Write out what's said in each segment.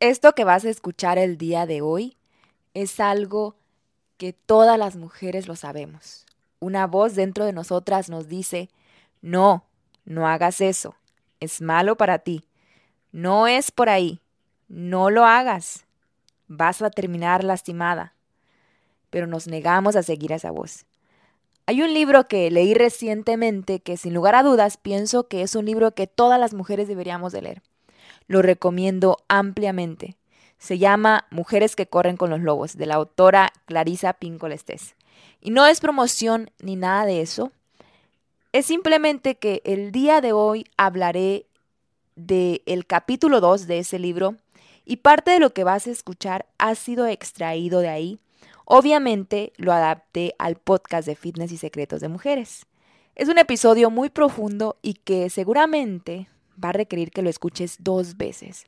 Esto que vas a escuchar el día de hoy es algo que todas las mujeres lo sabemos. Una voz dentro de nosotras nos dice, no, no hagas eso, es malo para ti, no es por ahí, no lo hagas, vas a terminar lastimada. Pero nos negamos a seguir esa voz. Hay un libro que leí recientemente que sin lugar a dudas pienso que es un libro que todas las mujeres deberíamos de leer. Lo recomiendo ampliamente. Se llama Mujeres que corren con los lobos, de la autora Clarisa Pincolestés. Y no es promoción ni nada de eso. Es simplemente que el día de hoy hablaré del el capítulo 2 de ese libro y parte de lo que vas a escuchar ha sido extraído de ahí Obviamente lo adapté al podcast de Fitness y Secretos de Mujeres. Es un episodio muy profundo y que seguramente va a requerir que lo escuches dos veces.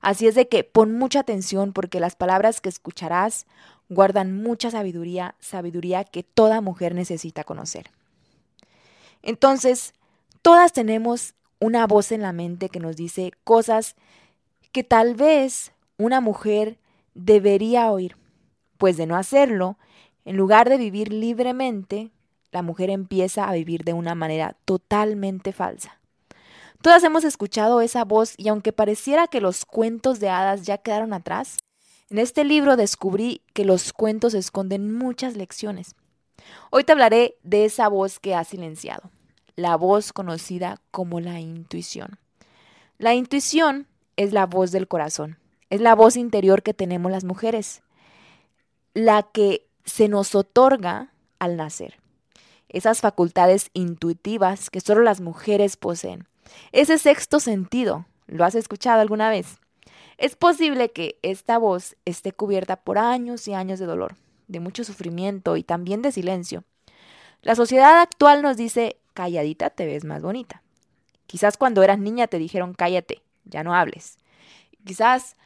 Así es de que pon mucha atención porque las palabras que escucharás guardan mucha sabiduría, sabiduría que toda mujer necesita conocer. Entonces, todas tenemos una voz en la mente que nos dice cosas que tal vez una mujer debería oír pues de no hacerlo, en lugar de vivir libremente, la mujer empieza a vivir de una manera totalmente falsa. Todas hemos escuchado esa voz y aunque pareciera que los cuentos de hadas ya quedaron atrás, en este libro descubrí que los cuentos esconden muchas lecciones. Hoy te hablaré de esa voz que ha silenciado, la voz conocida como la intuición. La intuición es la voz del corazón, es la voz interior que tenemos las mujeres la que se nos otorga al nacer. Esas facultades intuitivas que solo las mujeres poseen. Ese sexto sentido, ¿lo has escuchado alguna vez? Es posible que esta voz esté cubierta por años y años de dolor, de mucho sufrimiento y también de silencio. La sociedad actual nos dice, calladita te ves más bonita. Quizás cuando eras niña te dijeron, cállate, ya no hables. Quizás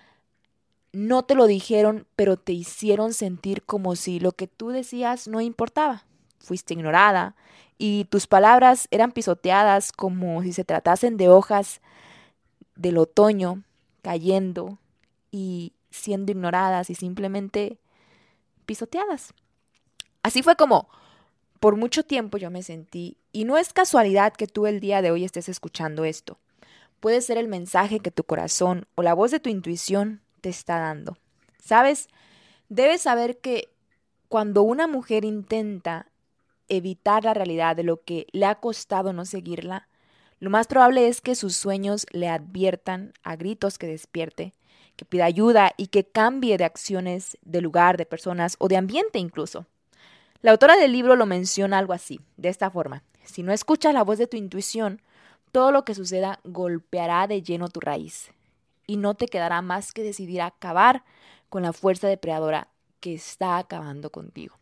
no te lo dijeron, pero te hicieron sentir como si lo que tú decías no importaba. Fuiste ignorada y tus palabras eran pisoteadas como si se tratasen de hojas del otoño cayendo y siendo ignoradas y simplemente pisoteadas. Así fue como por mucho tiempo yo me sentí y no es casualidad que tú el día de hoy estés escuchando esto. Puede ser el mensaje que tu corazón o la voz de tu intuición te está dando. ¿Sabes? Debes saber que cuando una mujer intenta evitar la realidad de lo que le ha costado no seguirla, lo más probable es que sus sueños le adviertan a gritos que despierte, que pida ayuda y que cambie de acciones, de lugar, de personas o de ambiente incluso. La autora del libro lo menciona algo así, de esta forma. Si no escuchas la voz de tu intuición, todo lo que suceda golpeará de lleno tu raíz y no te quedará más que decidir acabar con la fuerza depredadora que está acabando contigo.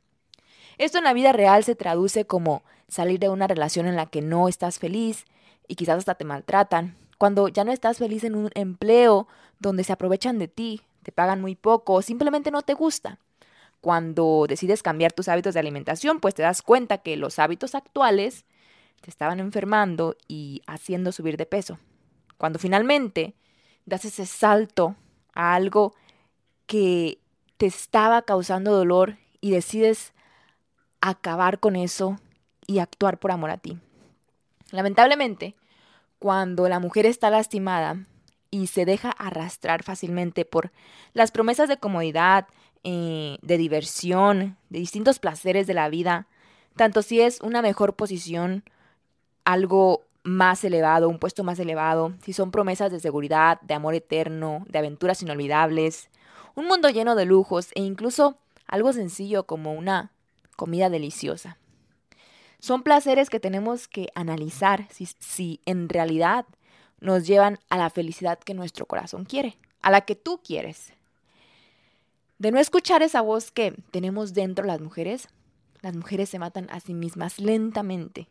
Esto en la vida real se traduce como salir de una relación en la que no estás feliz y quizás hasta te maltratan, cuando ya no estás feliz en un empleo donde se aprovechan de ti, te pagan muy poco o simplemente no te gusta. Cuando decides cambiar tus hábitos de alimentación, pues te das cuenta que los hábitos actuales te estaban enfermando y haciendo subir de peso. Cuando finalmente das ese salto a algo que te estaba causando dolor y decides acabar con eso y actuar por amor a ti. Lamentablemente, cuando la mujer está lastimada y se deja arrastrar fácilmente por las promesas de comodidad, eh, de diversión, de distintos placeres de la vida, tanto si es una mejor posición, algo más elevado, un puesto más elevado, si son promesas de seguridad, de amor eterno, de aventuras inolvidables, un mundo lleno de lujos e incluso algo sencillo como una comida deliciosa. Son placeres que tenemos que analizar si, si en realidad nos llevan a la felicidad que nuestro corazón quiere, a la que tú quieres. De no escuchar esa voz que tenemos dentro las mujeres, las mujeres se matan a sí mismas lentamente.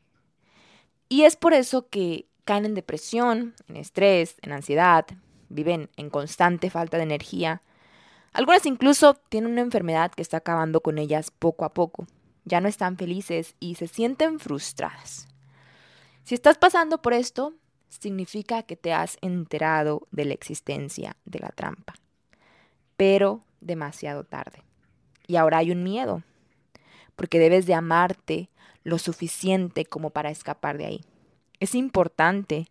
Y es por eso que caen en depresión, en estrés, en ansiedad, viven en constante falta de energía. Algunas incluso tienen una enfermedad que está acabando con ellas poco a poco. Ya no están felices y se sienten frustradas. Si estás pasando por esto, significa que te has enterado de la existencia de la trampa, pero demasiado tarde. Y ahora hay un miedo, porque debes de amarte lo suficiente como para escapar de ahí. Es importante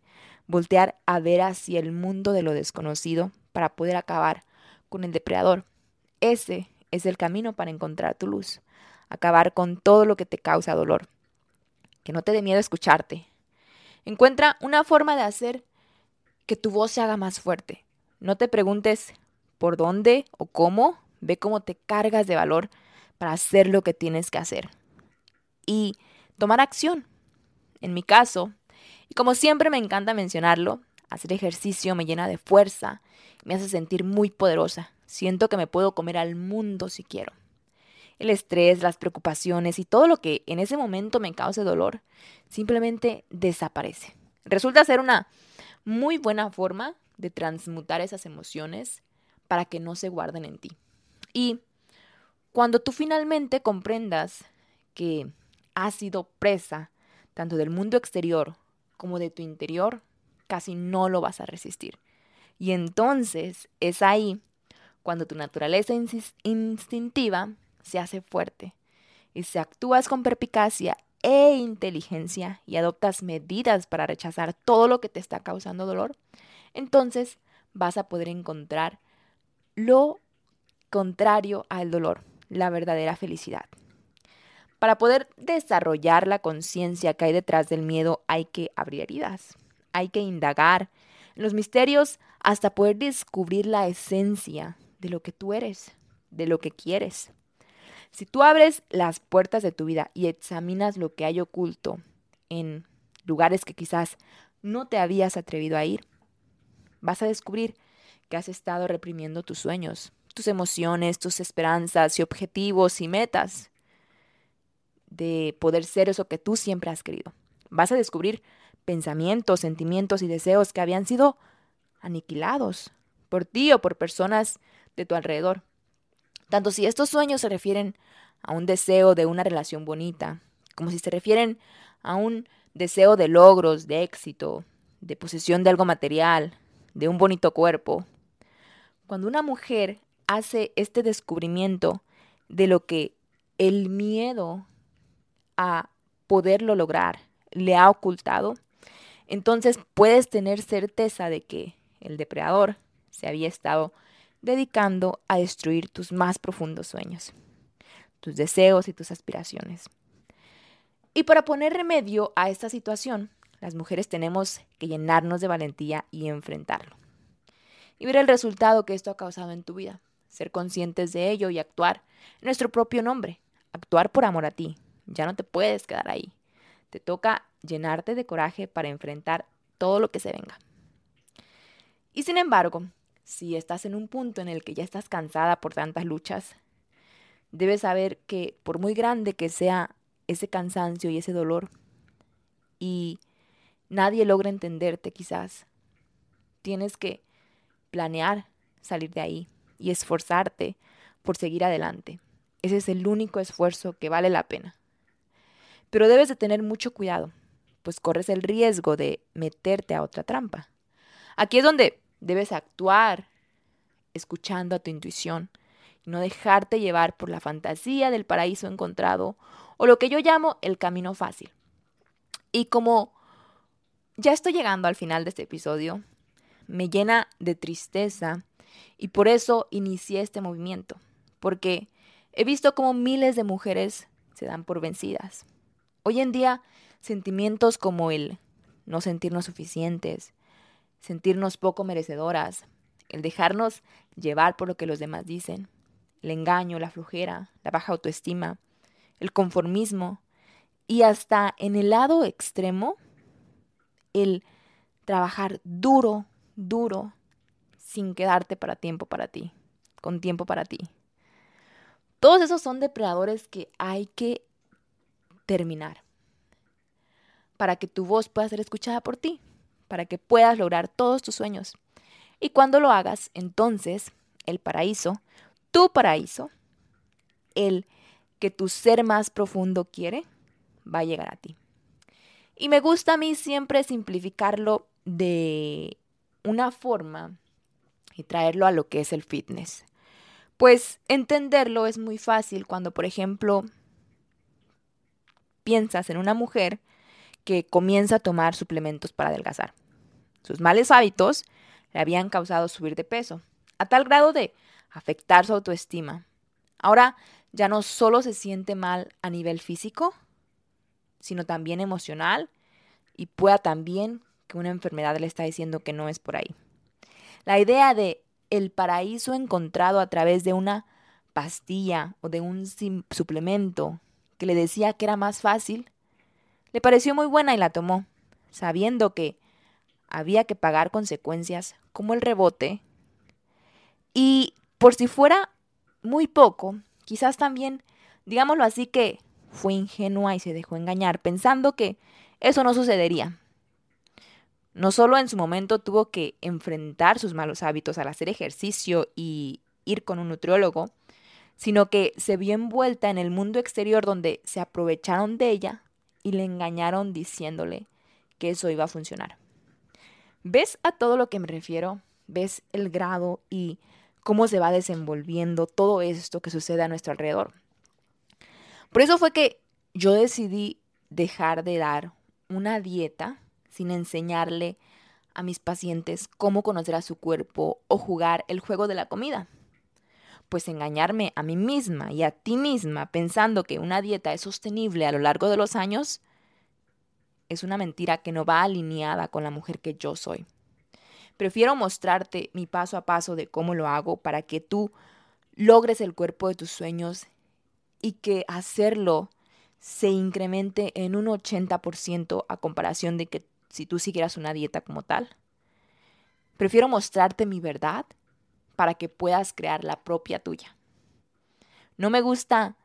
voltear a ver hacia el mundo de lo desconocido para poder acabar con el depredador. Ese es el camino para encontrar tu luz, acabar con todo lo que te causa dolor. Que no te dé miedo escucharte, Encuentra una forma de hacer que tu voz se haga más fuerte. No te preguntes por dónde o cómo, ve cómo te cargas de valor para hacer lo que tienes que hacer. Y tomar acción. En mi caso, y como siempre me encanta mencionarlo, hacer ejercicio me llena de fuerza, me hace sentir muy poderosa. Siento que me puedo comer al mundo si quiero el estrés, las preocupaciones y todo lo que en ese momento me cause dolor, simplemente desaparece. Resulta ser una muy buena forma de transmutar esas emociones para que no se guarden en ti. Y cuando tú finalmente comprendas que has sido presa tanto del mundo exterior como de tu interior, casi no lo vas a resistir. Y entonces es ahí cuando tu naturaleza instintiva se hace fuerte. Y si actúas con perpicacia e inteligencia y adoptas medidas para rechazar todo lo que te está causando dolor, entonces vas a poder encontrar lo contrario al dolor, la verdadera felicidad. Para poder desarrollar la conciencia que hay detrás del miedo hay que abrir heridas, hay que indagar en los misterios hasta poder descubrir la esencia de lo que tú eres, de lo que quieres. Si tú abres las puertas de tu vida y examinas lo que hay oculto en lugares que quizás no te habías atrevido a ir, vas a descubrir que has estado reprimiendo tus sueños, tus emociones, tus esperanzas y objetivos y metas de poder ser eso que tú siempre has querido. Vas a descubrir pensamientos, sentimientos y deseos que habían sido aniquilados por ti o por personas de tu alrededor. Tanto si estos sueños se refieren a un deseo de una relación bonita, como si se refieren a un deseo de logros, de éxito, de posesión de algo material, de un bonito cuerpo. Cuando una mujer hace este descubrimiento de lo que el miedo a poderlo lograr le ha ocultado, entonces puedes tener certeza de que el depredador se había estado dedicando a destruir tus más profundos sueños, tus deseos y tus aspiraciones. Y para poner remedio a esta situación, las mujeres tenemos que llenarnos de valentía y enfrentarlo. Y ver el resultado que esto ha causado en tu vida, ser conscientes de ello y actuar en nuestro propio nombre, actuar por amor a ti. Ya no te puedes quedar ahí. Te toca llenarte de coraje para enfrentar todo lo que se venga. Y sin embargo, si estás en un punto en el que ya estás cansada por tantas luchas, debes saber que por muy grande que sea ese cansancio y ese dolor, y nadie logra entenderte quizás, tienes que planear salir de ahí y esforzarte por seguir adelante. Ese es el único esfuerzo que vale la pena. Pero debes de tener mucho cuidado, pues corres el riesgo de meterte a otra trampa. Aquí es donde Debes actuar escuchando a tu intuición y no dejarte llevar por la fantasía del paraíso encontrado o lo que yo llamo el camino fácil. Y como ya estoy llegando al final de este episodio, me llena de tristeza y por eso inicié este movimiento, porque he visto cómo miles de mujeres se dan por vencidas. Hoy en día, sentimientos como el no sentirnos suficientes, sentirnos poco merecedoras, el dejarnos llevar por lo que los demás dicen, el engaño, la flujera, la baja autoestima, el conformismo y hasta en el lado extremo, el trabajar duro, duro, sin quedarte para tiempo para ti, con tiempo para ti. Todos esos son depredadores que hay que terminar para que tu voz pueda ser escuchada por ti, para que puedas lograr todos tus sueños. Y cuando lo hagas, entonces el paraíso, tu paraíso, el que tu ser más profundo quiere, va a llegar a ti. Y me gusta a mí siempre simplificarlo de una forma y traerlo a lo que es el fitness. Pues entenderlo es muy fácil cuando, por ejemplo, piensas en una mujer que comienza a tomar suplementos para adelgazar. Sus males hábitos le habían causado subir de peso, a tal grado de afectar su autoestima. Ahora ya no solo se siente mal a nivel físico, sino también emocional y pueda también que una enfermedad le está diciendo que no es por ahí. La idea de el paraíso encontrado a través de una pastilla o de un suplemento que le decía que era más fácil, le pareció muy buena y la tomó, sabiendo que había que pagar consecuencias como el rebote y por si fuera muy poco, quizás también, digámoslo así, que fue ingenua y se dejó engañar, pensando que eso no sucedería. No solo en su momento tuvo que enfrentar sus malos hábitos al hacer ejercicio y ir con un nutriólogo, sino que se vio envuelta en el mundo exterior donde se aprovecharon de ella y le engañaron diciéndole que eso iba a funcionar. ¿Ves a todo lo que me refiero? ¿Ves el grado y cómo se va desenvolviendo todo esto que sucede a nuestro alrededor? Por eso fue que yo decidí dejar de dar una dieta sin enseñarle a mis pacientes cómo conocer a su cuerpo o jugar el juego de la comida. Pues engañarme a mí misma y a ti misma pensando que una dieta es sostenible a lo largo de los años es una mentira que no va alineada con la mujer que yo soy. Prefiero mostrarte mi paso a paso de cómo lo hago para que tú logres el cuerpo de tus sueños y que hacerlo se incremente en un 80% a comparación de que si tú siguieras una dieta como tal. Prefiero mostrarte mi verdad para que puedas crear la propia tuya. No me gusta,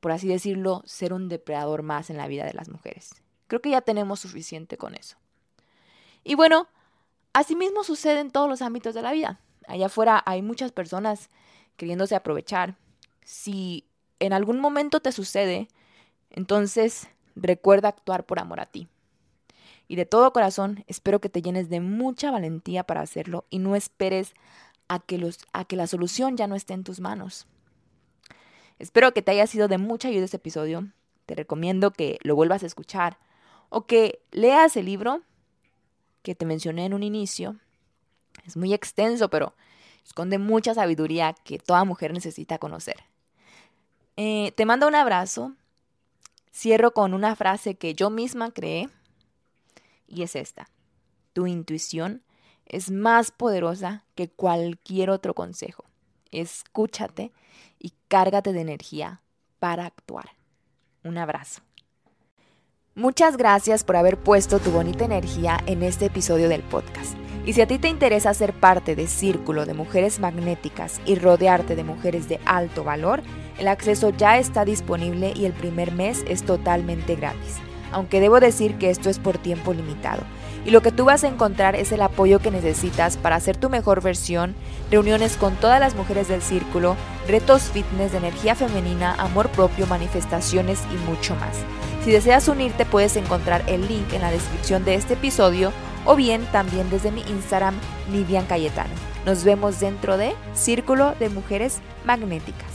por así decirlo, ser un depredador más en la vida de las mujeres. Creo que ya tenemos suficiente con eso. Y bueno, asimismo sucede en todos los ámbitos de la vida. Allá afuera hay muchas personas queriéndose aprovechar. Si en algún momento te sucede, entonces recuerda actuar por amor a ti. Y de todo corazón espero que te llenes de mucha valentía para hacerlo y no esperes a que, los, a que la solución ya no esté en tus manos. Espero que te haya sido de mucha ayuda este episodio. Te recomiendo que lo vuelvas a escuchar o que leas el libro que te mencioné en un inicio. Es muy extenso, pero esconde mucha sabiduría que toda mujer necesita conocer. Eh, te mando un abrazo. Cierro con una frase que yo misma creé y es esta. Tu intuición es más poderosa que cualquier otro consejo. Escúchate y cárgate de energía para actuar. Un abrazo. Muchas gracias por haber puesto tu bonita energía en este episodio del podcast. Y si a ti te interesa ser parte de Círculo de Mujeres Magnéticas y rodearte de mujeres de alto valor, el acceso ya está disponible y el primer mes es totalmente gratis. Aunque debo decir que esto es por tiempo limitado. Y lo que tú vas a encontrar es el apoyo que necesitas para hacer tu mejor versión, reuniones con todas las mujeres del círculo, retos fitness de energía femenina, amor propio, manifestaciones y mucho más. Si deseas unirte puedes encontrar el link en la descripción de este episodio o bien también desde mi Instagram, Nidian Cayetano. Nos vemos dentro de Círculo de Mujeres Magnéticas.